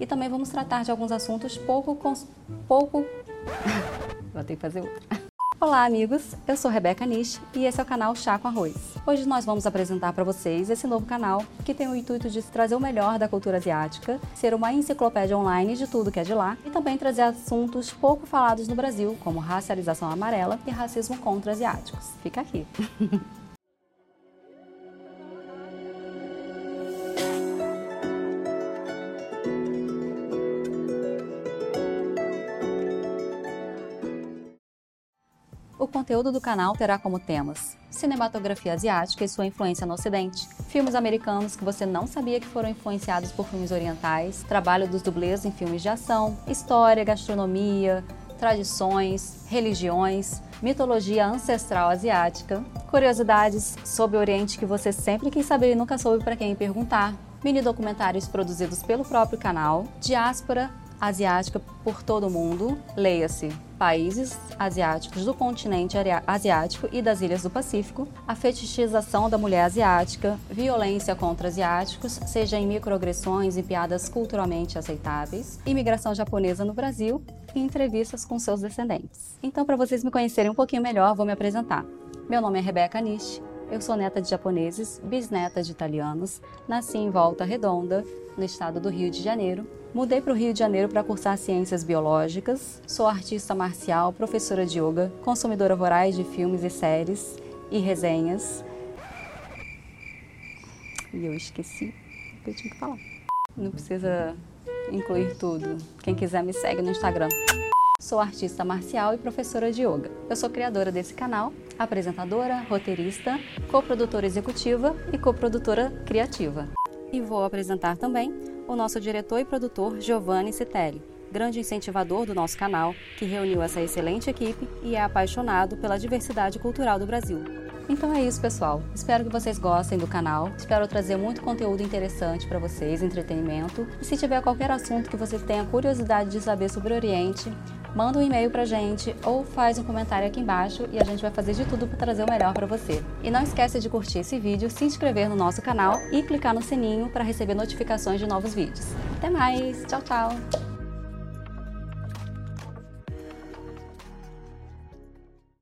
E também vamos tratar de alguns assuntos pouco... Cons... pouco... Vou ter que fazer outra. Olá, amigos! Eu sou Rebeca Nish e esse é o canal Chá com Arroz. Hoje nós vamos apresentar para vocês esse novo canal que tem o intuito de trazer o melhor da cultura asiática, ser uma enciclopédia online de tudo que é de lá e também trazer assuntos pouco falados no Brasil, como racialização amarela e racismo contra asiáticos. Fica aqui! O conteúdo do canal terá como temas cinematografia asiática e sua influência no Ocidente, filmes americanos que você não sabia que foram influenciados por filmes orientais, trabalho dos dublês em filmes de ação, história, gastronomia, tradições, religiões, mitologia ancestral asiática, curiosidades sobre o Oriente que você sempre quis saber e nunca soube para quem perguntar, mini documentários produzidos pelo próprio canal, diáspora asiática por todo o mundo, leia-se países asiáticos do continente asiático e das ilhas do Pacífico, a fetichização da mulher asiática, violência contra asiáticos, seja em microagressões e piadas culturalmente aceitáveis, imigração japonesa no Brasil e entrevistas com seus descendentes. Então, para vocês me conhecerem um pouquinho melhor, vou me apresentar. Meu nome é Rebeca Nish, eu sou neta de japoneses, bisneta de italianos, nasci em Volta Redonda, no estado do Rio de Janeiro, Mudei para o Rio de Janeiro para cursar ciências biológicas. Sou artista marcial, professora de yoga, consumidora voraz de filmes e séries e resenhas. E eu esqueci o que eu tinha que falar. Não precisa incluir tudo. Quem quiser me segue no Instagram. Sou artista marcial e professora de yoga. Eu sou criadora desse canal, apresentadora, roteirista, coprodutora executiva e coprodutora criativa. E vou apresentar também o nosso diretor e produtor Giovanni Citelli, grande incentivador do nosso canal, que reuniu essa excelente equipe e é apaixonado pela diversidade cultural do Brasil. Então é isso, pessoal. Espero que vocês gostem do canal. Espero trazer muito conteúdo interessante para vocês, entretenimento. E se tiver qualquer assunto que vocês tenham curiosidade de saber sobre o Oriente, manda um e-mail pra gente ou faz um comentário aqui embaixo e a gente vai fazer de tudo para trazer o melhor para você. E não esquece de curtir esse vídeo, se inscrever no nosso canal e clicar no sininho para receber notificações de novos vídeos. Até mais, tchau, tchau!